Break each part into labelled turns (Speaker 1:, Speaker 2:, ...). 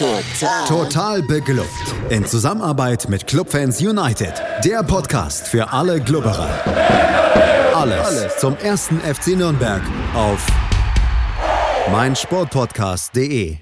Speaker 1: Total. Total beglückt. In Zusammenarbeit mit Clubfans United. Der Podcast für alle Glubberer. Alles, Alles zum ersten FC Nürnberg auf meinsportpodcast.de.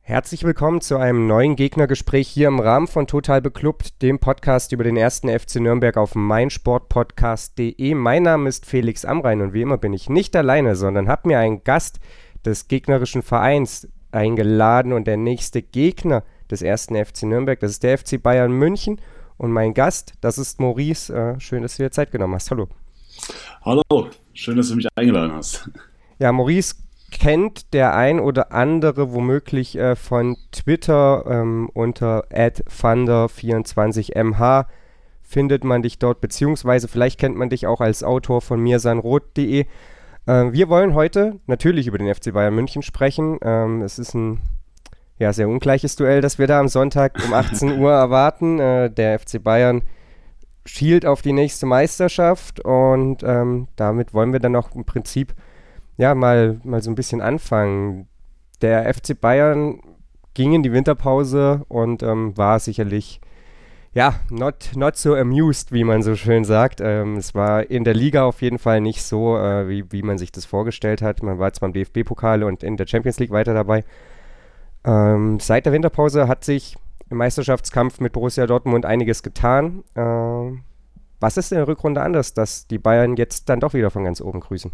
Speaker 2: Herzlich willkommen zu einem neuen Gegnergespräch hier im Rahmen von Total Beklubbt, dem Podcast über den ersten FC Nürnberg auf meinsportpodcast.de. Mein Name ist Felix Amrein und wie immer bin ich nicht alleine, sondern habe mir einen Gast des gegnerischen Vereins eingeladen und der nächste Gegner des ersten FC Nürnberg, das ist der FC Bayern München und mein Gast, das ist Maurice. Äh, schön, dass du dir Zeit genommen hast. Hallo.
Speaker 3: Hallo, schön, dass du mich eingeladen hast.
Speaker 2: Ja, Maurice kennt der ein oder andere womöglich äh, von Twitter ähm, unter @thunder24mh findet man dich dort, beziehungsweise vielleicht kennt man dich auch als Autor von mirsanrot.de. Äh, wir wollen heute natürlich über den FC Bayern München sprechen. Ähm, es ist ein ja, sehr ungleiches Duell, das wir da am Sonntag um 18 Uhr erwarten. Äh, der FC Bayern schielt auf die nächste Meisterschaft und ähm, damit wollen wir dann auch im Prinzip ja mal, mal so ein bisschen anfangen. Der FC Bayern ging in die Winterpause und ähm, war sicherlich ja, not, not so amused, wie man so schön sagt. Ähm, es war in der Liga auf jeden Fall nicht so, äh, wie, wie man sich das vorgestellt hat. Man war zwar im DFB-Pokal und in der Champions League weiter dabei. Ähm, seit der Winterpause hat sich im Meisterschaftskampf mit Borussia Dortmund einiges getan. Äh, was ist in der Rückrunde anders, dass die Bayern jetzt dann doch wieder von ganz oben grüßen?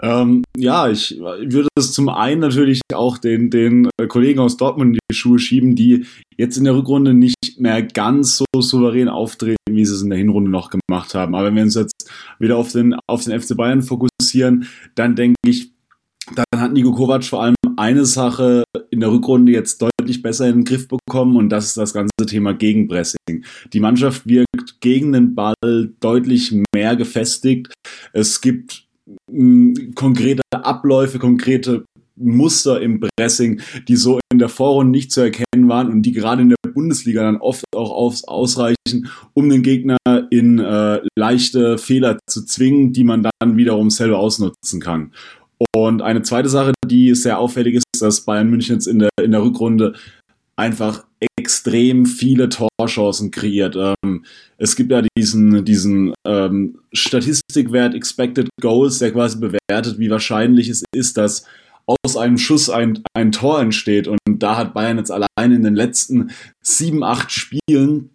Speaker 3: Ähm, ja, ich würde es zum einen natürlich auch den, den äh, Kollegen aus Dortmund in die Schuhe schieben, die jetzt in der Rückrunde nicht mehr ganz so souverän auftreten, wie sie es in der Hinrunde noch gemacht haben. Aber wenn wir uns jetzt wieder auf den, auf den FC Bayern fokussieren, dann denke ich, dann hat Nico Kovac vor allem eine Sache in der Rückrunde jetzt deutlich besser in den Griff bekommen und das ist das ganze Thema Gegenpressing. Die Mannschaft wirkt gegen den Ball deutlich mehr gefestigt. Es gibt konkrete Abläufe, konkrete Muster im Pressing, die so in der Vorrunde nicht zu erkennen waren und die gerade in der Bundesliga dann oft auch aufs ausreichen, um den Gegner in äh, leichte Fehler zu zwingen, die man dann wiederum selber ausnutzen kann. Und eine zweite Sache, die sehr auffällig ist, dass Bayern München jetzt in der, in der Rückrunde einfach extrem viele Torchancen kreiert. Ähm, es gibt ja diesen, diesen ähm, Statistikwert Expected Goals, der quasi bewertet, wie wahrscheinlich es ist, dass aus einem Schuss ein, ein Tor entsteht. Und da hat Bayern jetzt allein in den letzten sieben, acht Spielen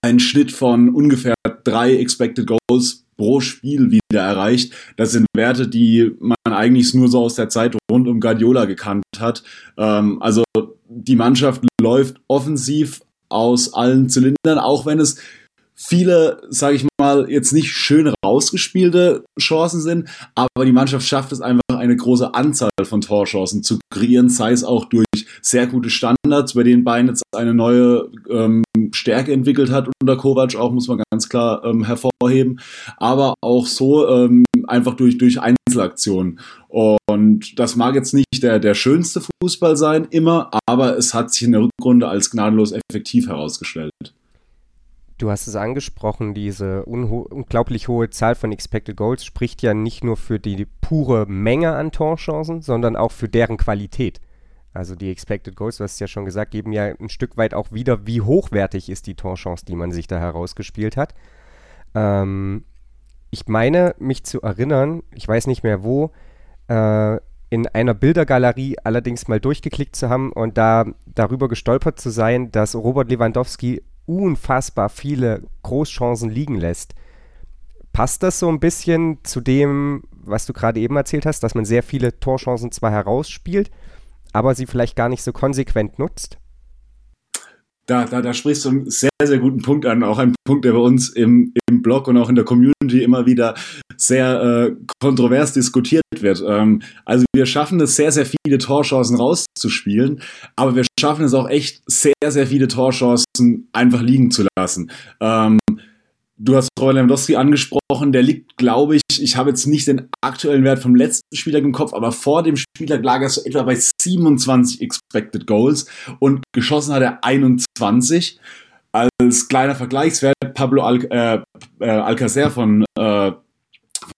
Speaker 3: einen Schnitt von ungefähr drei Expected Goals pro Spiel wieder erreicht. Das sind Werte, die man eigentlich nur so aus der Zeit rund um Guardiola gekannt hat. Ähm, also die Mannschaft läuft offensiv aus allen Zylindern, auch wenn es viele, sage ich mal, jetzt nicht schön rausgespielte Chancen sind, aber die Mannschaft schafft es einfach, eine große Anzahl von Torchancen zu kreieren, sei es auch durch sehr gute Standards, bei denen Bayern jetzt eine neue ähm, Stärke entwickelt hat unter Kovac, auch muss man ganz klar ähm, hervorheben, aber auch so ähm, einfach durch, durch Einzelaktionen. Und das mag jetzt nicht der, der schönste Fußball sein, immer, aber es hat sich in der Rückrunde als gnadenlos effektiv herausgestellt.
Speaker 2: Du hast es angesprochen, diese unglaublich hohe Zahl von Expected Goals spricht ja nicht nur für die pure Menge an Torchancen, sondern auch für deren Qualität. Also die Expected Goals, du hast es ja schon gesagt, geben ja ein Stück weit auch wieder, wie hochwertig ist die Torchance, die man sich da herausgespielt hat. Ähm, ich meine, mich zu erinnern, ich weiß nicht mehr wo, äh, in einer Bildergalerie allerdings mal durchgeklickt zu haben und da darüber gestolpert zu sein, dass Robert Lewandowski unfassbar viele Großchancen liegen lässt. Passt das so ein bisschen zu dem, was du gerade eben erzählt hast, dass man sehr viele Torchancen zwar herausspielt, aber sie vielleicht gar nicht so konsequent nutzt?
Speaker 3: Da, da, da sprichst du einen sehr, sehr guten Punkt an. Auch ein Punkt, der bei uns im, im Blog und auch in der Community immer wieder sehr äh, kontrovers diskutiert wird. Ähm, also wir schaffen es, sehr, sehr viele Torchancen rauszuspielen, aber wir schaffen es auch echt, sehr, sehr viele Torchancen einfach liegen zu lassen. Ähm, Du hast Robert Lewandowski angesprochen, der liegt, glaube ich, ich habe jetzt nicht den aktuellen Wert vom letzten Spieltag im Kopf, aber vor dem Spieltag lag er so etwa bei 27 Expected Goals und geschossen hat er 21. Als kleiner Vergleichswert, Pablo Al äh, äh, Alcacer von, äh,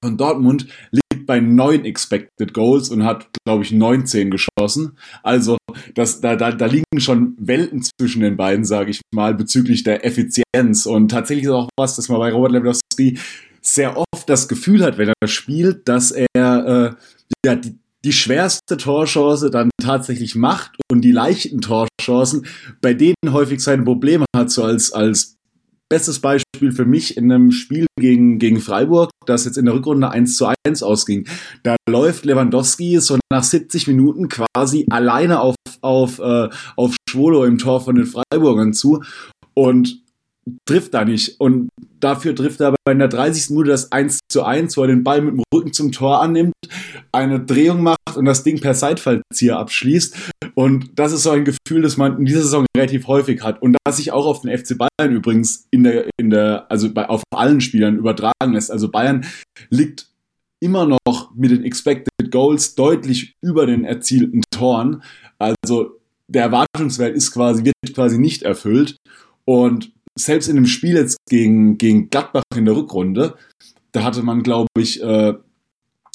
Speaker 4: von Dortmund liegt bei neun Expected Goals und hat, glaube ich, 19 geschossen. Also das, da, da, da liegen schon Welten zwischen den beiden, sage ich mal, bezüglich der Effizienz. Und tatsächlich ist auch was, dass man bei Robert Lewandowski sehr oft das Gefühl hat, wenn er spielt, dass er äh, ja, die, die schwerste Torchance dann tatsächlich macht und die leichten Torchancen, bei denen häufig seine Probleme hat, so als, als bestes Beispiel für mich in einem Spiel gegen, gegen Freiburg, das jetzt in der Rückrunde 1 zu 1 ausging. Da läuft Lewandowski so nach 70 Minuten quasi alleine auf, auf, äh, auf Schwolo im Tor von den Freiburgern zu und trifft da nicht. Und dafür trifft er aber in der 30. Minute das 1 zu 1, wo er den Ball mit dem Rücken zum Tor annimmt, eine Drehung macht und das Ding per Seitfallzieher abschließt. Und das ist so ein Gefühl, das man in dieser Saison relativ häufig hat. Und das sich auch auf den FC Bayern übrigens in der, in der, also bei, auf allen Spielern übertragen lässt. Also Bayern liegt immer noch mit den Expected Goals deutlich über den erzielten Toren. Also der Erwartungswert ist quasi, wird quasi nicht erfüllt. Und selbst in dem Spiel jetzt gegen, gegen Gladbach in der Rückrunde, da hatte man, glaube ich, äh,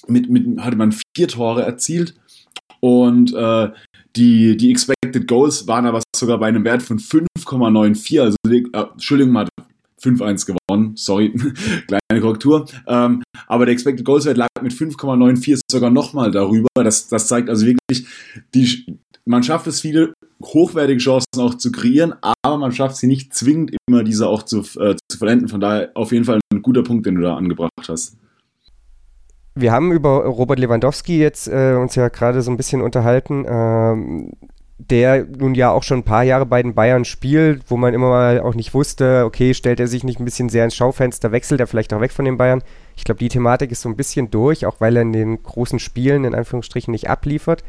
Speaker 4: mit, mit, hatte man vier Tore erzielt und äh, die, die Expected Goals waren aber sogar bei einem Wert von 5,94, also äh, Entschuldigung, mal 5-1 gewonnen, sorry, kleine Korrektur. Ähm, aber der Expected Goals Wert lag mit 5,94 sogar nochmal darüber. Das, das zeigt also wirklich, die, man schafft es, viele hochwertige Chancen auch zu kreieren, aber man schafft sie nicht zwingend immer, diese auch zu, äh, zu vollenden. Von daher auf jeden Fall ein guter Punkt, den du da angebracht hast.
Speaker 2: Wir haben über Robert Lewandowski jetzt äh, uns ja gerade so ein bisschen unterhalten, ähm, der nun ja auch schon ein paar Jahre bei den Bayern spielt, wo man immer mal auch nicht wusste, okay, stellt er sich nicht ein bisschen sehr ins Schaufenster, wechselt er vielleicht auch weg von den Bayern. Ich glaube, die Thematik ist so ein bisschen durch, auch weil er in den großen Spielen in Anführungsstrichen nicht abliefert.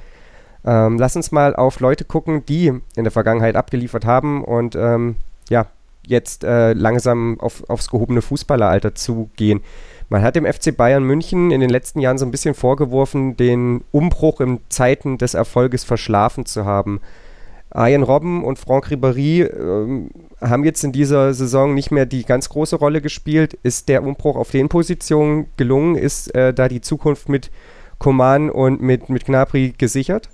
Speaker 2: Ähm, lass uns mal auf Leute gucken, die in der Vergangenheit abgeliefert haben und ähm, ja, jetzt äh, langsam auf, aufs gehobene Fußballeralter zugehen. Man hat dem FC Bayern München in den letzten Jahren so ein bisschen vorgeworfen, den Umbruch in Zeiten des Erfolges verschlafen zu haben. Arjen Robben und Franck Ribéry äh, haben jetzt in dieser Saison nicht mehr die ganz große Rolle gespielt. Ist der Umbruch auf den Positionen gelungen? Ist äh, da die Zukunft mit Coman und mit, mit Gnabry gesichert?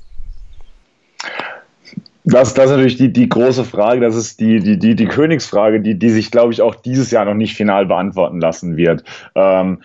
Speaker 3: Das, das ist natürlich die, die große Frage, das ist die, die, die, die Königsfrage, die, die sich, glaube ich, auch dieses Jahr noch nicht final beantworten lassen wird. Ähm,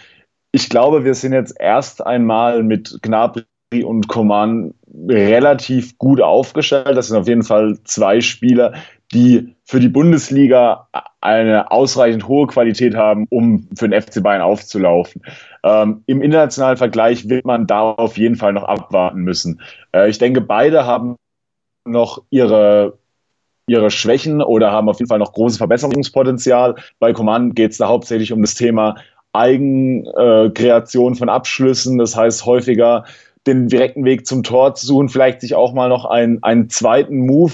Speaker 3: ich glaube, wir sind jetzt erst einmal mit Gnabry und Coman relativ gut aufgestellt. Das sind auf jeden Fall zwei Spieler, die für die Bundesliga eine ausreichend hohe Qualität haben, um für den FC Bayern aufzulaufen. Ähm, Im internationalen Vergleich wird man da auf jeden Fall noch abwarten müssen. Äh, ich denke, beide haben noch ihre, ihre Schwächen oder haben auf jeden Fall noch großes Verbesserungspotenzial. Bei Command geht es da hauptsächlich um das Thema Eigenkreation äh, von Abschlüssen, das heißt häufiger den direkten Weg zum Tor zu suchen, vielleicht sich auch mal noch einen, einen zweiten Move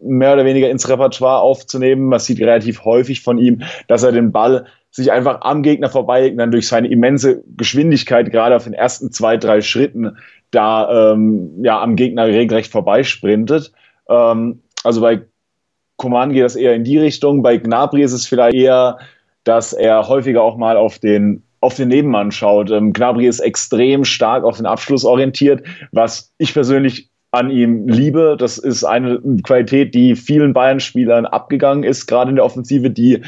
Speaker 3: mehr oder weniger ins Repertoire aufzunehmen. Man sieht relativ häufig von ihm, dass er den Ball sich einfach am Gegner und dann durch seine immense Geschwindigkeit, gerade auf den ersten zwei, drei Schritten, da ähm, ja, am Gegner regelrecht vorbeisprintet. Ähm, also bei Coman geht das eher in die Richtung. Bei Gnabry ist es vielleicht eher, dass er häufiger auch mal auf den auf den Nebenmann schaut. Ähm, Gnabry ist extrem stark auf den Abschluss orientiert, was ich persönlich an ihm liebe. Das ist eine Qualität, die vielen Bayern-Spielern abgegangen ist, gerade in der Offensive, die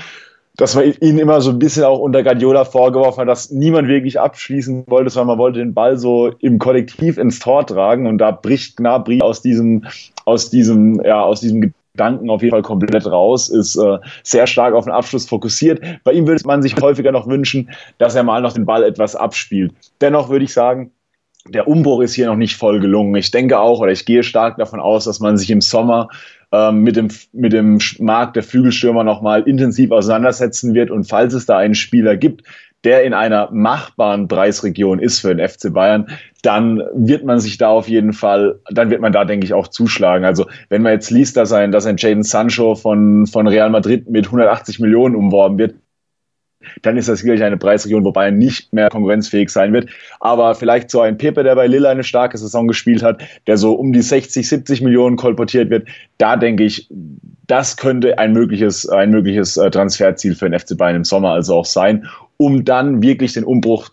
Speaker 3: dass man ihn immer so ein bisschen auch unter Guardiola vorgeworfen hat, dass niemand wirklich abschließen wollte, sondern man wollte den Ball so im Kollektiv ins Tor tragen und da bricht Gnabry aus diesem, aus diesem, ja, aus diesem Gedanken auf jeden Fall komplett raus, ist äh, sehr stark auf den Abschluss fokussiert. Bei ihm würde man sich häufiger noch wünschen, dass er mal noch den Ball etwas abspielt. Dennoch würde ich sagen, der Umbruch ist hier noch nicht voll gelungen. Ich denke auch, oder ich gehe stark davon aus, dass man sich im Sommer ähm, mit, dem, mit dem Markt der Flügelstürmer nochmal intensiv auseinandersetzen wird. Und falls es da einen Spieler gibt, der in einer machbaren Preisregion ist für den FC Bayern, dann wird man sich da auf jeden Fall, dann wird man da, denke ich, auch zuschlagen. Also wenn man jetzt liest, dass ein, dass ein Jaden Sancho von, von Real Madrid mit 180 Millionen umworben wird, dann ist das sicherlich eine Preisregion, wo Bayern nicht mehr konkurrenzfähig sein wird. Aber vielleicht so ein Pepe, der bei Lille eine starke Saison gespielt hat, der so um die 60, 70 Millionen kolportiert wird, da denke ich, das könnte ein mögliches, ein mögliches äh, Transferziel für den FC Bayern im Sommer also auch sein, um dann wirklich den Umbruch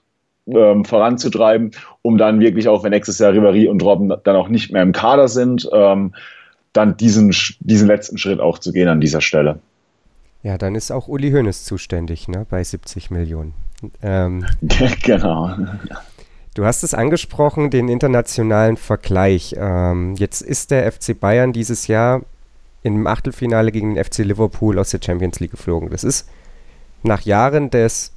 Speaker 3: ähm, voranzutreiben, um dann wirklich auch, wenn nächstes Jahr Ribéry und Robben dann auch nicht mehr im Kader sind, ähm, dann diesen, diesen letzten Schritt auch zu gehen an dieser Stelle.
Speaker 2: Ja, dann ist auch Uli Hoeneß zuständig, ne, bei 70 Millionen.
Speaker 3: Ähm, genau.
Speaker 2: Du hast es angesprochen, den internationalen Vergleich. Ähm, jetzt ist der FC Bayern dieses Jahr im Achtelfinale gegen den FC Liverpool aus der Champions League geflogen. Das ist nach Jahren des,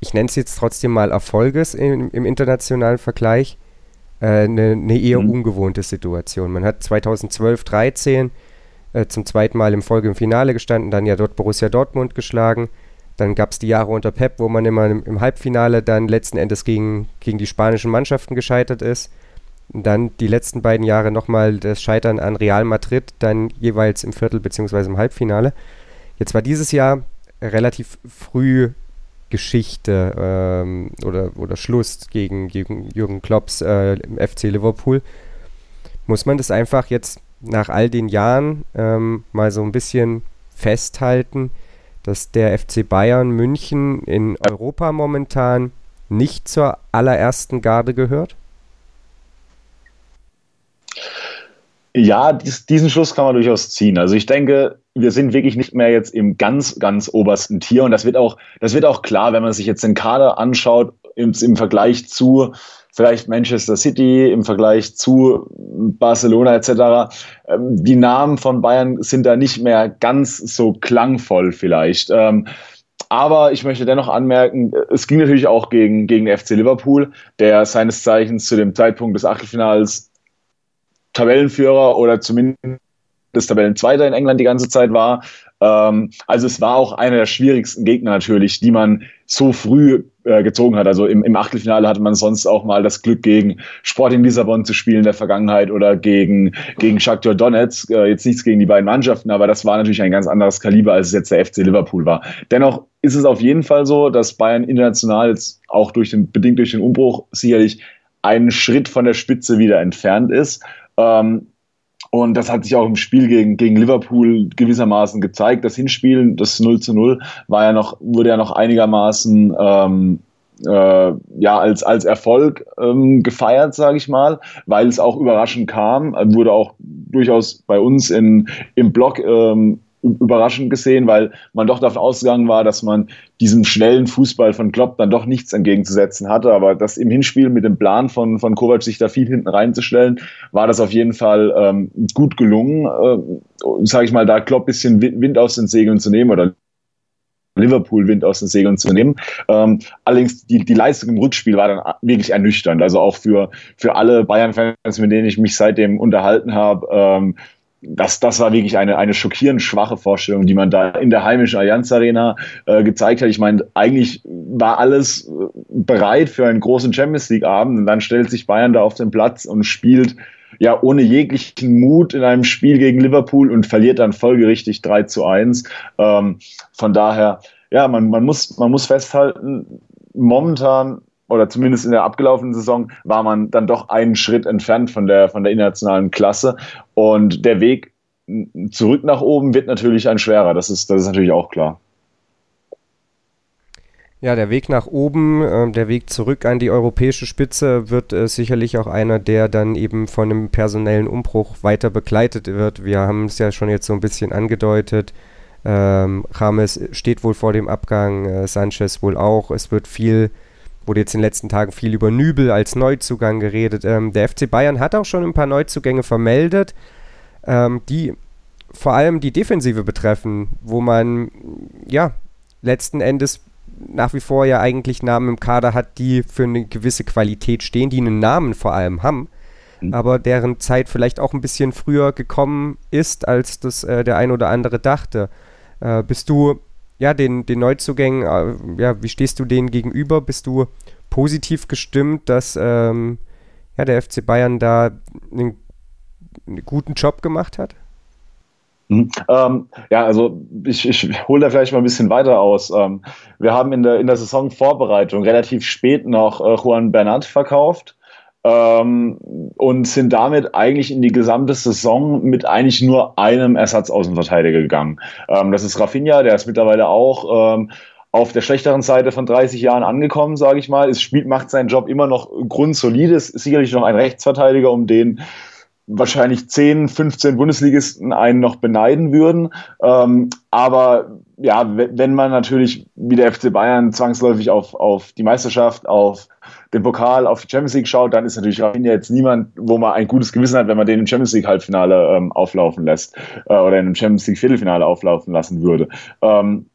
Speaker 2: ich nenne es jetzt trotzdem mal Erfolges im, im internationalen Vergleich, äh, eine, eine, eher mhm. ungewohnte Situation. Man hat 2012, 13 äh, zum zweiten Mal im Folge im Finale gestanden, dann ja dort Borussia Dortmund geschlagen. Dann gab es die Jahre unter Pep, wo man immer im, im, Halbfinale dann letzten Endes gegen, gegen die spanischen Mannschaften gescheitert ist. Und dann die letzten beiden Jahre nochmal das Scheitern an Real Madrid, dann jeweils im Viertel- bzw. im Halbfinale. Jetzt war dieses Jahr relativ früh Geschichte ähm, oder, oder Schluss gegen, gegen Jürgen Klopps äh, im FC Liverpool. Muss man das einfach jetzt nach all den Jahren ähm, mal so ein bisschen festhalten, dass der FC Bayern München in Europa momentan nicht zur allerersten Garde gehört?
Speaker 3: Ja, dies, diesen Schluss kann man durchaus ziehen. Also ich denke, wir sind wirklich nicht mehr jetzt im ganz, ganz obersten Tier und das wird auch, das wird auch klar, wenn man sich jetzt den Kader anschaut im, im Vergleich zu vielleicht Manchester City, im Vergleich zu Barcelona etc. Ähm, die Namen von Bayern sind da nicht mehr ganz so klangvoll vielleicht. Ähm, aber ich möchte dennoch anmerken, es ging natürlich auch gegen, gegen FC Liverpool, der seines Zeichens zu dem Zeitpunkt des Achtelfinals Tabellenführer oder zumindest Tabellenzweiter in England die ganze Zeit war. Ähm, also es war auch einer der schwierigsten Gegner natürlich, die man so früh äh, gezogen hat. Also im, im Achtelfinale hatte man sonst auch mal das Glück, gegen Sporting Lissabon zu spielen in der Vergangenheit oder gegen, gegen Shakhtar Donetsk. Äh, jetzt nichts gegen die beiden Mannschaften, aber das war natürlich ein ganz anderes Kaliber, als es jetzt der FC Liverpool war. Dennoch ist es auf jeden Fall so, dass Bayern international jetzt auch durch den, bedingt durch den Umbruch sicherlich einen Schritt von der Spitze wieder entfernt ist. Ähm, und das hat sich auch im Spiel gegen, gegen Liverpool gewissermaßen gezeigt. Das Hinspiel, das 0 zu 0, war ja noch, wurde ja noch einigermaßen ähm, äh, ja, als, als Erfolg ähm, gefeiert, sage ich mal, weil es auch überraschend kam. Wurde auch durchaus bei uns in, im Blog ähm, überraschend gesehen, weil man doch davon ausgegangen war, dass man diesem schnellen Fußball von Klopp dann doch nichts entgegenzusetzen hatte. Aber das im Hinspiel mit dem Plan von, von Kovac sich da viel hinten reinzustellen, war das auf jeden Fall ähm, gut gelungen, äh, sage ich mal, da Klopp bisschen Wind aus den Segeln zu nehmen oder Liverpool Wind aus den Segeln zu nehmen. Ähm, allerdings die, die Leistung im Rückspiel war dann wirklich ernüchternd. Also auch für, für alle Bayern-Fans, mit denen ich mich seitdem unterhalten habe, ähm, das, das war wirklich eine, eine schockierend schwache Vorstellung, die man da in der heimischen Allianz Arena äh, gezeigt hat. Ich meine, eigentlich war alles äh, bereit für einen großen Champions League Abend und dann stellt sich Bayern da auf den Platz und spielt ja ohne jeglichen Mut in einem Spiel gegen Liverpool und verliert dann folgerichtig 3 zu 1. Ähm, von daher, ja, man, man, muss, man muss festhalten, momentan oder zumindest in der abgelaufenen Saison war man dann doch einen Schritt entfernt von der, von der internationalen Klasse. Und der Weg zurück nach oben wird natürlich ein schwerer. Das ist, das ist natürlich auch klar.
Speaker 2: Ja, der Weg nach oben, äh, der Weg zurück an die europäische Spitze wird äh, sicherlich auch einer, der dann eben von einem personellen Umbruch weiter begleitet wird. Wir haben es ja schon jetzt so ein bisschen angedeutet. Ähm, Rames steht wohl vor dem Abgang, äh, Sanchez wohl auch. Es wird viel Wurde jetzt in den letzten Tagen viel über Nübel als Neuzugang geredet. Ähm, der FC Bayern hat auch schon ein paar Neuzugänge vermeldet, ähm, die vor allem die Defensive betreffen, wo man ja letzten Endes nach wie vor ja eigentlich Namen im Kader hat, die für eine gewisse Qualität stehen, die einen Namen vor allem haben, mhm. aber deren Zeit vielleicht auch ein bisschen früher gekommen ist, als das äh, der ein oder andere dachte. Äh, bist du ja, den, den Neuzugängen, äh, ja, wie stehst du denen gegenüber? Bist du positiv gestimmt, dass ähm, ja, der FC Bayern da einen, einen guten Job gemacht hat?
Speaker 3: Mhm. Ähm, ja, also ich, ich hole da vielleicht mal ein bisschen weiter aus. Ähm, wir haben in der, in der Saisonvorbereitung relativ spät noch äh, Juan Bernat verkauft ähm, und sind damit eigentlich in die gesamte Saison mit eigentlich nur einem Ersatzaußenverteidiger gegangen. Ähm, das ist Rafinha, der ist mittlerweile auch ähm, auf der schlechteren Seite von 30 Jahren angekommen, sage ich mal. Es spielt, macht seinen Job immer noch grundsolide. Ist sicherlich noch ein Rechtsverteidiger, um den wahrscheinlich 10, 15 Bundesligisten einen noch beneiden würden. Ähm, aber ja, wenn man natürlich wie der FC Bayern zwangsläufig auf, auf die Meisterschaft, auf den Pokal, auf die Champions League schaut, dann ist natürlich Rafinha jetzt niemand, wo man ein gutes Gewissen hat, wenn man den im Champions League Halbfinale ähm, auflaufen lässt äh, oder in einem Champions League Viertelfinale auflaufen lassen würde. Ähm,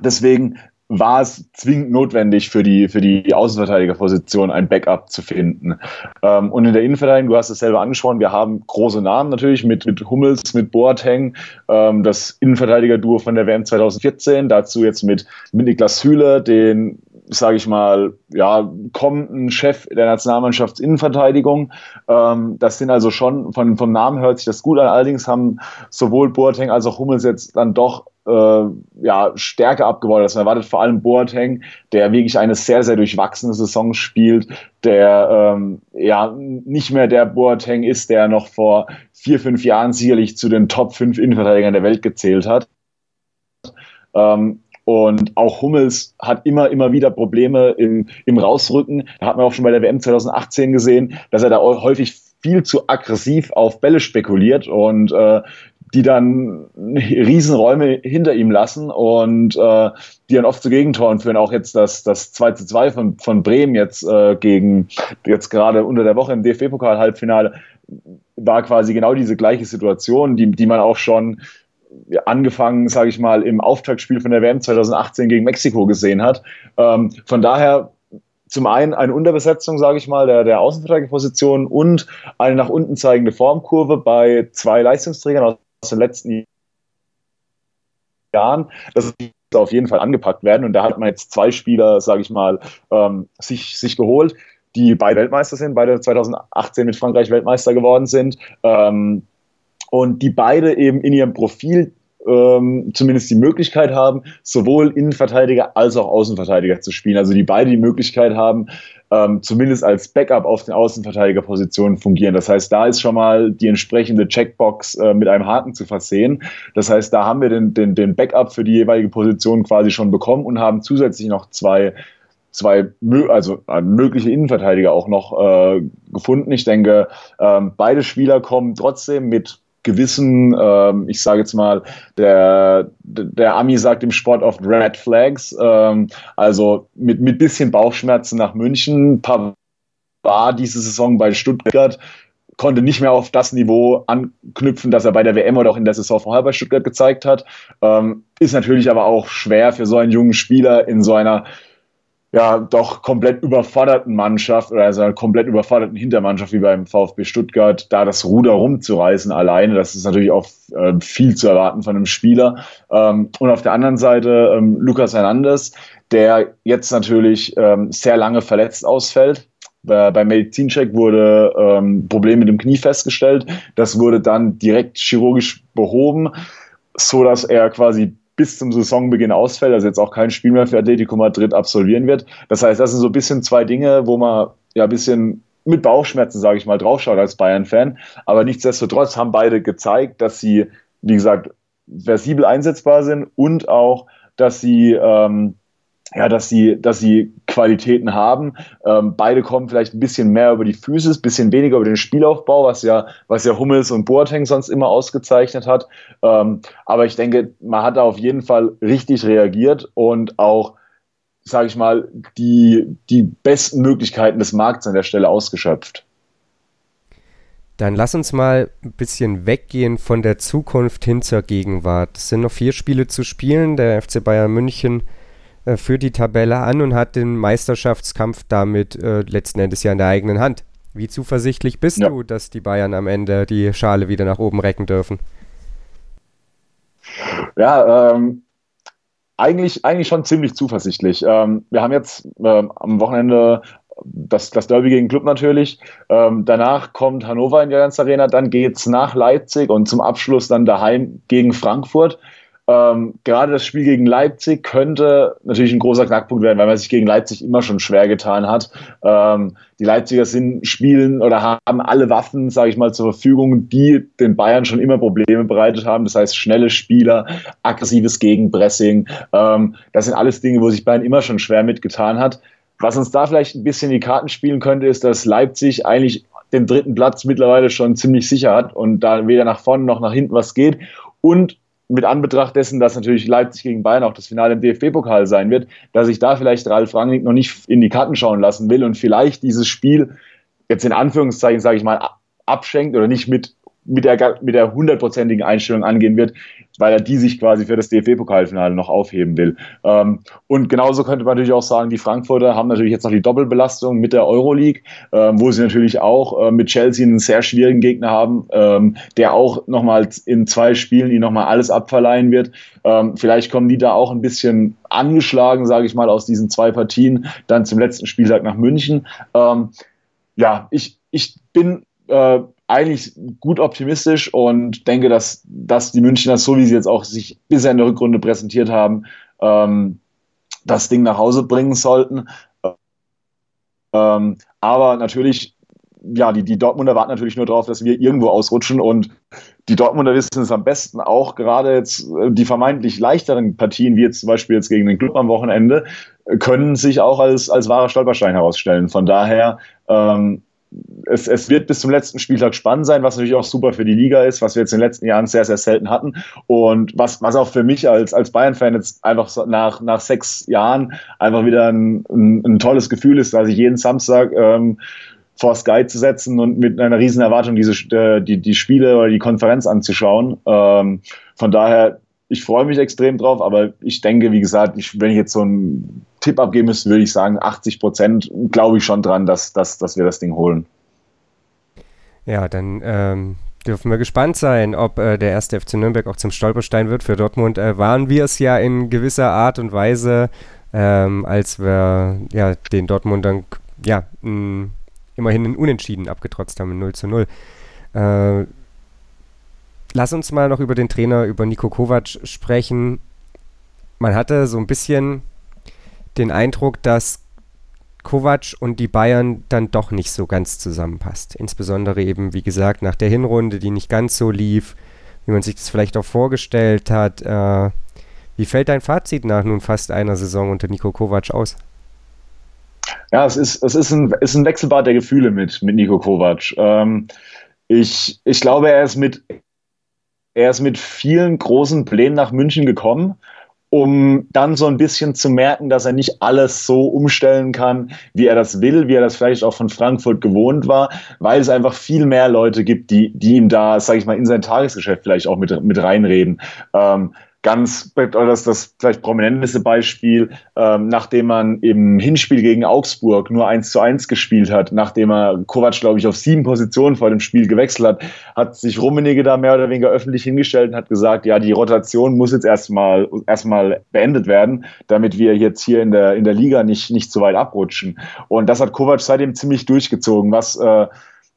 Speaker 3: deswegen war es zwingend notwendig für die, für die Außenverteidigerposition ein Backup zu finden. Ähm, und in der Innenverteidigung, du hast es selber angesprochen, wir haben große Namen natürlich mit, mit Hummels, mit Boateng, ähm, das Innenverteidiger-Duo von der WM 2014, dazu jetzt mit, mit Niklas Hühle, den sage ich mal, ja, kommenden Chef der Nationalmannschaftsinnenverteidigung. Ähm, das sind also schon, von, vom Namen hört sich das gut an. Allerdings haben sowohl Boateng als auch Hummels jetzt dann doch äh, ja, stärker abgebaut man erwartet. Vor allem Boateng, der wirklich eine sehr, sehr durchwachsene Saison spielt, der ähm, ja nicht mehr der Boateng ist, der noch vor vier, fünf Jahren sicherlich zu den Top 5 Innenverteidigern der Welt gezählt hat. Ähm, und auch Hummels hat immer, immer wieder Probleme im, im Rausrücken. Da hat man auch schon bei der WM 2018 gesehen, dass er da häufig viel zu aggressiv auf Bälle spekuliert und äh, die dann Riesenräume hinter ihm lassen und äh, die dann oft zu Gegentoren führen. Auch jetzt das, das 2 zu 2 von, von Bremen jetzt äh, gegen, jetzt gerade unter der Woche im DFB-Pokal-Halbfinale, war quasi genau diese gleiche Situation, die, die man auch schon angefangen, sage ich mal, im Auftaktspiel von der WM 2018 gegen Mexiko gesehen hat. Ähm, von daher zum einen eine Unterbesetzung, sage ich mal, der, der Außenverteidigerposition und eine nach unten zeigende Formkurve bei zwei Leistungsträgern aus den letzten Jahren. Das ist auf jeden Fall angepackt werden. Und da hat man jetzt zwei Spieler, sage ich mal, ähm, sich, sich geholt, die beide Weltmeister sind, beide 2018 mit Frankreich Weltmeister geworden sind. Ähm, und die beide eben in ihrem Profil ähm, zumindest die Möglichkeit haben, sowohl Innenverteidiger als auch Außenverteidiger zu spielen. Also die beide die Möglichkeit haben, ähm, zumindest als Backup auf den Außenverteidigerpositionen fungieren. Das heißt, da ist schon mal die entsprechende Checkbox äh, mit einem Haken zu versehen. Das heißt, da haben wir den, den, den Backup für die jeweilige Position quasi schon bekommen und haben zusätzlich noch zwei zwei also äh, mögliche Innenverteidiger auch noch äh, gefunden. Ich denke, ähm, beide Spieler kommen trotzdem mit gewissen, ähm, ich sage jetzt mal, der, der Ami sagt im Sport oft Red Flags, ähm, also mit, mit bisschen Bauchschmerzen nach München. war diese Saison bei Stuttgart, konnte nicht mehr auf das Niveau anknüpfen, das er bei der WM oder auch in der Saison vorher bei Stuttgart gezeigt hat. Ähm, ist natürlich aber auch schwer für so einen jungen Spieler in so einer ja doch komplett überforderten Mannschaft oder also einer komplett überforderten Hintermannschaft wie beim VfB Stuttgart, da das Ruder rumzureißen alleine, das ist natürlich auch äh, viel zu erwarten von einem Spieler. Ähm, und auf der anderen Seite ähm, Lukas Hernandez, der jetzt natürlich ähm, sehr lange verletzt ausfällt. Bei, beim Medizincheck wurde ähm, Problem mit dem Knie festgestellt. Das wurde dann direkt chirurgisch behoben, so dass er quasi bis zum Saisonbeginn ausfällt, also jetzt auch kein Spiel mehr für Atletico Madrid absolvieren wird. Das heißt, das sind so ein bisschen zwei Dinge, wo man ja ein bisschen mit Bauchschmerzen, sage ich mal, draufschaut als Bayern-Fan. Aber nichtsdestotrotz haben beide gezeigt, dass sie, wie gesagt, versibel einsetzbar sind und auch, dass sie ähm, ja, dass sie, dass sie Qualitäten haben. Ähm, beide kommen vielleicht ein bisschen mehr über die Physis, ein bisschen weniger über den Spielaufbau, was ja, was ja Hummels und Boateng sonst immer ausgezeichnet hat. Ähm, aber ich denke, man hat da auf jeden Fall richtig reagiert und auch, sage ich mal, die, die besten Möglichkeiten des Markts an der Stelle ausgeschöpft.
Speaker 2: Dann lass uns mal ein bisschen weggehen von der Zukunft hin zur Gegenwart. Es sind noch vier Spiele zu spielen. Der FC Bayern München äh, für die Tabelle an und hat den Meisterschaftskampf damit äh, letzten Endes ja in der eigenen Hand. Wie zuversichtlich bist ja. du, dass die Bayern am Ende die Schale wieder nach oben recken dürfen?
Speaker 3: Ja, ähm, eigentlich, eigentlich schon ziemlich zuversichtlich. Ähm, wir haben jetzt ähm, am Wochenende das, das Derby gegen Club natürlich. Ähm, danach kommt Hannover in die Allianz Arena, dann geht es nach Leipzig und zum Abschluss dann daheim gegen Frankfurt. Ähm, gerade das Spiel gegen Leipzig könnte natürlich ein großer Knackpunkt werden, weil man sich gegen Leipzig immer schon schwer getan hat. Ähm, die Leipziger sind spielen oder haben alle Waffen, sage ich mal, zur Verfügung, die den Bayern schon immer Probleme bereitet haben. Das heißt, schnelle Spieler, aggressives Gegenpressing. Ähm, das sind alles Dinge, wo sich Bayern immer schon schwer mitgetan hat. Was uns da vielleicht ein bisschen die Karten spielen könnte, ist, dass Leipzig eigentlich den dritten Platz mittlerweile schon ziemlich sicher hat und da weder nach vorne noch nach hinten was geht. Und mit Anbetracht dessen, dass natürlich Leipzig gegen Bayern auch das Finale im DFB-Pokal sein wird, dass ich da vielleicht Ralf Rangnick noch nicht in die Karten schauen lassen will und vielleicht dieses Spiel jetzt in Anführungszeichen, sage ich mal, abschenkt oder nicht mit mit der mit der hundertprozentigen Einstellung angehen wird, weil er die sich quasi für das DFB-Pokalfinale noch aufheben will. Ähm, und genauso könnte man natürlich auch sagen, die Frankfurter haben natürlich jetzt noch die Doppelbelastung mit der Euroleague, ähm, wo sie natürlich auch äh, mit Chelsea einen sehr schwierigen Gegner haben, ähm, der auch nochmal in zwei Spielen ihnen nochmal alles abverleihen wird. Ähm, vielleicht kommen die da auch ein bisschen angeschlagen, sage ich mal, aus diesen zwei Partien dann zum letzten Spieltag nach München. Ähm, ja, ich, ich bin äh, eigentlich gut optimistisch und denke, dass, dass die Münchner, so wie sie jetzt auch sich bisher in der Rückrunde präsentiert haben, ähm, das Ding nach Hause bringen sollten. Ähm, aber natürlich, ja, die, die Dortmunder warten natürlich nur darauf, dass wir irgendwo ausrutschen und die Dortmunder wissen es am besten auch gerade jetzt äh, die vermeintlich leichteren Partien, wie jetzt zum Beispiel jetzt gegen den Club am Wochenende, können sich auch als, als wahrer Stolperstein herausstellen. Von daher ähm, es, es wird bis zum letzten Spieltag spannend sein, was natürlich auch super für die Liga ist, was wir jetzt in den letzten Jahren sehr, sehr selten hatten. Und was, was auch für mich als, als Bayern-Fan jetzt einfach so nach, nach sechs Jahren einfach wieder ein, ein, ein tolles Gefühl ist, dass ich jeden Samstag ähm, vor Sky zu setzen und mit einer riesen Erwartung diese, äh, die, die Spiele oder die Konferenz anzuschauen. Ähm, von daher, ich freue mich extrem drauf, aber ich denke, wie gesagt, ich, wenn ich jetzt so einen Tipp abgeben müsste, würde ich sagen, 80 Prozent glaube ich schon dran, dass, dass, dass wir das Ding holen.
Speaker 2: Ja, dann ähm, dürfen wir gespannt sein, ob äh, der erste FC Nürnberg auch zum Stolperstein wird. Für Dortmund äh, waren wir es ja in gewisser Art und Weise, ähm, als wir ja, den Dortmundern ja, immerhin einen Unentschieden abgetrotzt haben, 0 zu 0. Äh, lass uns mal noch über den Trainer, über Nico Kovac sprechen. Man hatte so ein bisschen den Eindruck, dass Kovac und die Bayern dann doch nicht so ganz zusammenpasst. Insbesondere eben, wie gesagt, nach der Hinrunde, die nicht ganz so lief, wie man sich das vielleicht auch vorgestellt hat. Äh, wie fällt dein Fazit nach nun fast einer Saison unter Nico Kovac aus?
Speaker 3: Ja, es ist, es ist, ein, ist ein Wechselbad der Gefühle mit, mit Nico Kovac. Ähm, ich, ich glaube, er ist mit er ist mit vielen großen Plänen nach München gekommen, um dann so ein bisschen zu merken, dass er nicht alles so umstellen kann, wie er das will, wie er das vielleicht auch von Frankfurt gewohnt war, weil es einfach viel mehr Leute gibt, die, die ihm da, sage ich mal, in sein Tagesgeschäft vielleicht auch mit, mit reinreden. Ähm, ganz, oder das, das vielleicht prominenteste Beispiel, ähm, nachdem man im Hinspiel gegen Augsburg nur 1 zu 1 gespielt hat, nachdem er Kovac, glaube ich, auf sieben Positionen vor dem Spiel gewechselt hat, hat sich Rummenigge da mehr oder weniger öffentlich hingestellt und hat gesagt, ja, die Rotation muss jetzt erstmal erstmal beendet werden, damit wir jetzt hier in der, in der Liga nicht, nicht zu weit abrutschen. Und das hat Kovac seitdem ziemlich durchgezogen, was äh,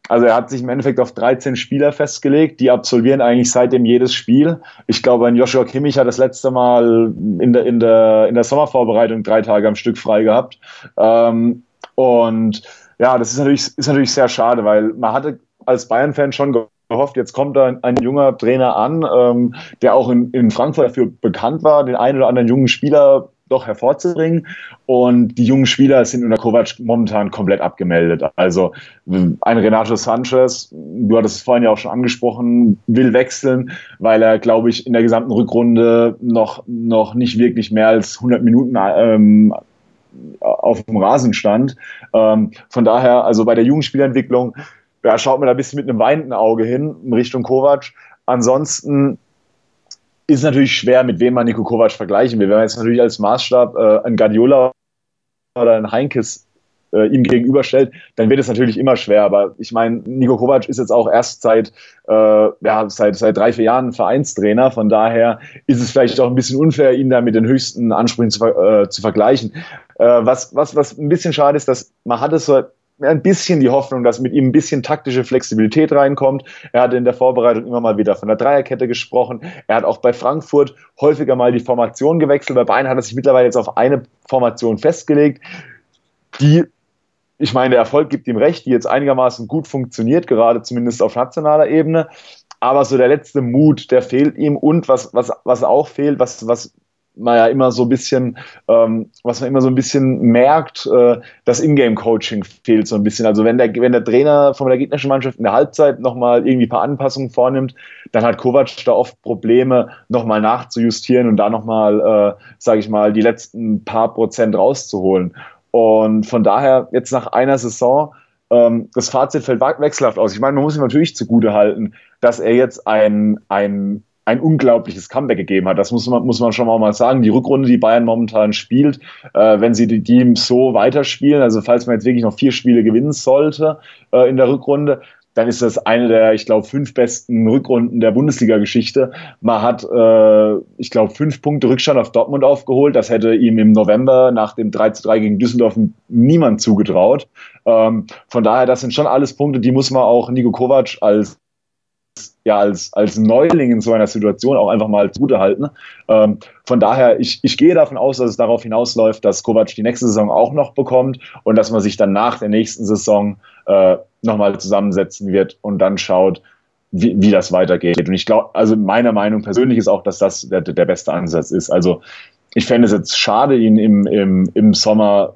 Speaker 3: also er hat sich im Endeffekt auf 13 Spieler festgelegt, die absolvieren eigentlich seitdem jedes Spiel. Ich glaube, ein Joshua Kimmich hat das letzte Mal in der, in der, in der Sommervorbereitung drei Tage am Stück frei gehabt. Ähm, und ja, das ist natürlich, ist natürlich sehr schade, weil man hatte als Bayern-Fan schon gehofft, jetzt kommt da ein, junger Trainer an, ähm, der auch in, in Frankfurt dafür bekannt war, den einen oder anderen jungen Spieler doch hervorzubringen. Und die jungen Spieler sind unter Kovac momentan komplett abgemeldet. Also ein Renato Sanchez, du hattest es vorhin ja auch schon angesprochen, will wechseln, weil er, glaube ich, in der gesamten Rückrunde noch, noch nicht wirklich mehr als 100 Minuten ähm, auf dem Rasen stand. Ähm, von daher, also bei der Jugendspielentwicklung, ja, schaut man da ein bisschen mit einem weinenden Auge hin in Richtung Kovac. Ansonsten ist natürlich schwer, mit wem man Nico Kovac vergleichen will. Wenn man jetzt natürlich als Maßstab äh, ein Guardiola oder ein Heinkes äh, ihm gegenüberstellt, dann wird es natürlich immer schwer. Aber ich meine, Nico Kovac ist jetzt auch erst seit, äh, ja, seit, seit drei, vier Jahren Vereinstrainer. Von daher ist es vielleicht auch ein bisschen unfair, ihn da mit den höchsten Ansprüchen zu, äh, zu vergleichen. Äh, was, was, was ein bisschen schade ist, dass man hat es so ein bisschen die Hoffnung, dass mit ihm ein bisschen taktische Flexibilität reinkommt. Er hatte in der Vorbereitung immer mal wieder von der Dreierkette gesprochen. Er hat auch bei Frankfurt häufiger mal die Formation gewechselt. Bei Bayern hat er sich mittlerweile jetzt auf eine Formation festgelegt, die, ich meine, der Erfolg gibt ihm recht, die jetzt einigermaßen gut funktioniert, gerade zumindest auf nationaler Ebene. Aber so der letzte Mut, der fehlt ihm. Und was, was, was auch fehlt, was, was man ja immer so ein bisschen, ähm, was man immer so ein bisschen merkt, äh, das Ingame-Coaching fehlt so ein bisschen. Also wenn der, wenn der Trainer von der gegnerischen Mannschaft in der Halbzeit nochmal irgendwie ein paar Anpassungen vornimmt, dann hat Kovac da oft Probleme, nochmal nachzujustieren und da nochmal, äh, sage ich mal, die letzten paar Prozent rauszuholen. Und von daher jetzt nach einer Saison, ähm, das Fazit fällt wechselhaft aus. Ich meine, man muss ihm natürlich zugute halten, dass er jetzt ein, ein ein unglaubliches Comeback gegeben hat. Das muss man, muss man schon mal sagen. Die Rückrunde, die Bayern momentan spielt, äh, wenn sie die Teams so weiterspielen, also falls man jetzt wirklich noch vier Spiele gewinnen sollte äh, in der Rückrunde, dann ist das eine der, ich glaube, fünf besten Rückrunden der Bundesliga-Geschichte. Man hat, äh, ich glaube, fünf Punkte Rückstand auf Dortmund aufgeholt. Das hätte ihm im November nach dem 3 zu 3 gegen Düsseldorf niemand zugetraut. Ähm, von daher, das sind schon alles Punkte, die muss man auch Nico Kovac als ja als, als Neuling in so einer Situation auch einfach mal zugute halten. Ähm, von daher, ich, ich gehe davon aus, dass es darauf hinausläuft, dass Kovac die nächste Saison auch noch bekommt und dass man sich dann nach der nächsten Saison äh, nochmal zusammensetzen wird und dann schaut, wie, wie das weitergeht. Und ich glaube, also meiner Meinung persönlich ist auch, dass das der, der beste Ansatz ist. Also ich fände es jetzt schade, ihn im, im, im Sommer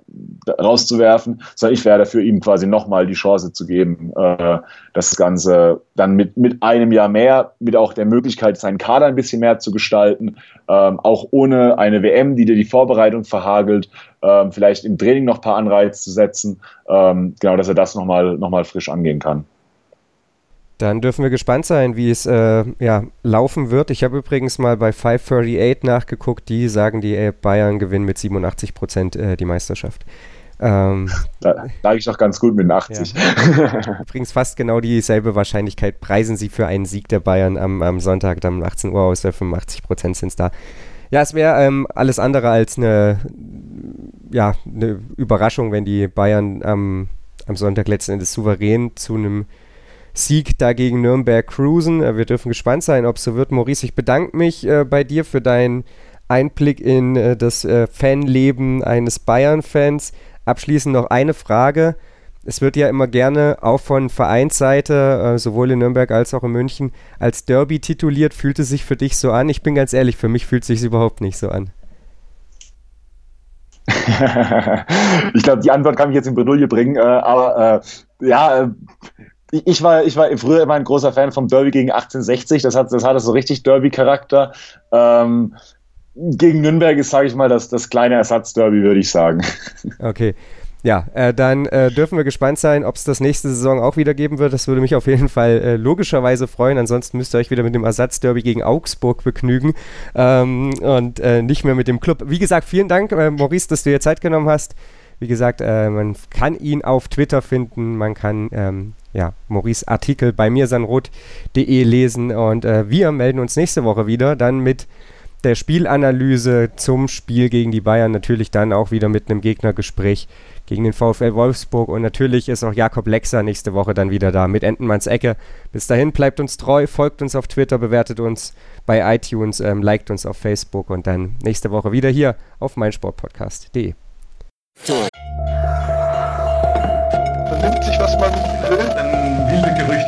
Speaker 3: rauszuwerfen, sondern ich wäre dafür, ihm quasi nochmal die Chance zu geben, äh, das Ganze dann mit, mit einem Jahr mehr, mit auch der Möglichkeit, seinen Kader ein bisschen mehr zu gestalten, ähm, auch ohne eine WM, die dir die Vorbereitung verhagelt, ähm, vielleicht im Training noch ein paar Anreize zu setzen, ähm, genau, dass er das nochmal noch mal frisch angehen kann.
Speaker 2: Dann dürfen wir gespannt sein, wie es äh, ja, laufen wird. Ich habe übrigens mal bei 538 nachgeguckt, die sagen, die äh, Bayern gewinnen mit 87 Prozent äh, die Meisterschaft.
Speaker 3: Ähm, da lag ich doch ganz gut mit 80.
Speaker 2: Ja. Übrigens fast genau dieselbe Wahrscheinlichkeit preisen sie für einen Sieg der Bayern am, am Sonntag, dann um 18 Uhr aus, 85 Prozent sind es da. Ja, es wäre ähm, alles andere als eine, ja, eine Überraschung, wenn die Bayern am, am Sonntag letzten Endes souverän zu einem Sieg da gegen Nürnberg cruisen. Äh, wir dürfen gespannt sein, ob es so wird. Maurice, ich bedanke mich äh, bei dir für deinen Einblick in äh, das äh, Fanleben eines Bayern-Fans. Abschließend noch eine Frage. Es wird ja immer gerne auch von Vereinsseite, äh, sowohl in Nürnberg als auch in München, als Derby tituliert. Fühlt es sich für dich so an? Ich bin ganz ehrlich, für mich fühlt es sich überhaupt nicht so an.
Speaker 3: ich glaube, die Antwort kann ich jetzt in Bredouille bringen, äh, aber ja, ich war, ich war früher immer ein großer Fan vom Derby gegen 1860. Das hat, das hatte so richtig Derby-Charakter. Ähm, gegen Nürnberg ist, sage ich mal, das, das kleine Ersatzderby, würde ich sagen.
Speaker 2: Okay. Ja, äh, dann äh, dürfen wir gespannt sein, ob es das nächste Saison auch wieder geben wird. Das würde mich auf jeden Fall äh, logischerweise freuen. Ansonsten müsst ihr euch wieder mit dem Ersatzderby gegen Augsburg begnügen ähm, und äh, nicht mehr mit dem Club. Wie gesagt, vielen Dank, äh, Maurice, dass du dir Zeit genommen hast. Wie gesagt, äh, man kann ihn auf Twitter finden, man kann ähm, ja, Maurice Artikel bei mirsanrot.de lesen und äh, wir melden uns nächste Woche wieder, dann mit der Spielanalyse zum Spiel gegen die Bayern, natürlich dann auch wieder mit einem Gegnergespräch gegen den VfL Wolfsburg und natürlich ist auch Jakob Lexer nächste Woche dann wieder da mit Entenmanns Ecke. Bis dahin bleibt uns treu, folgt uns auf Twitter, bewertet uns bei iTunes, ähm, liked uns auf Facebook und dann nächste Woche wieder hier auf meinsportpodcast.de.
Speaker 5: Vernimmt sich, was man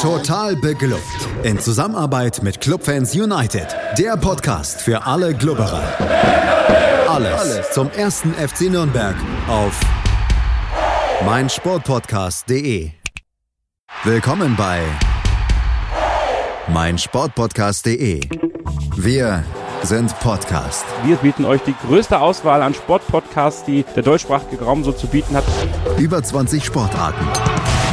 Speaker 1: Total beglückt. In Zusammenarbeit mit Clubfans United. Der Podcast für alle Glubberer. Alles, Alles zum ersten FC Nürnberg auf meinsportpodcast.de. Willkommen bei meinsportpodcast.de. Wir sind Podcast.
Speaker 6: Wir bieten euch die größte Auswahl an Sportpodcasts, die der deutschsprachige Raum so zu bieten hat.
Speaker 1: Über 20 Sportarten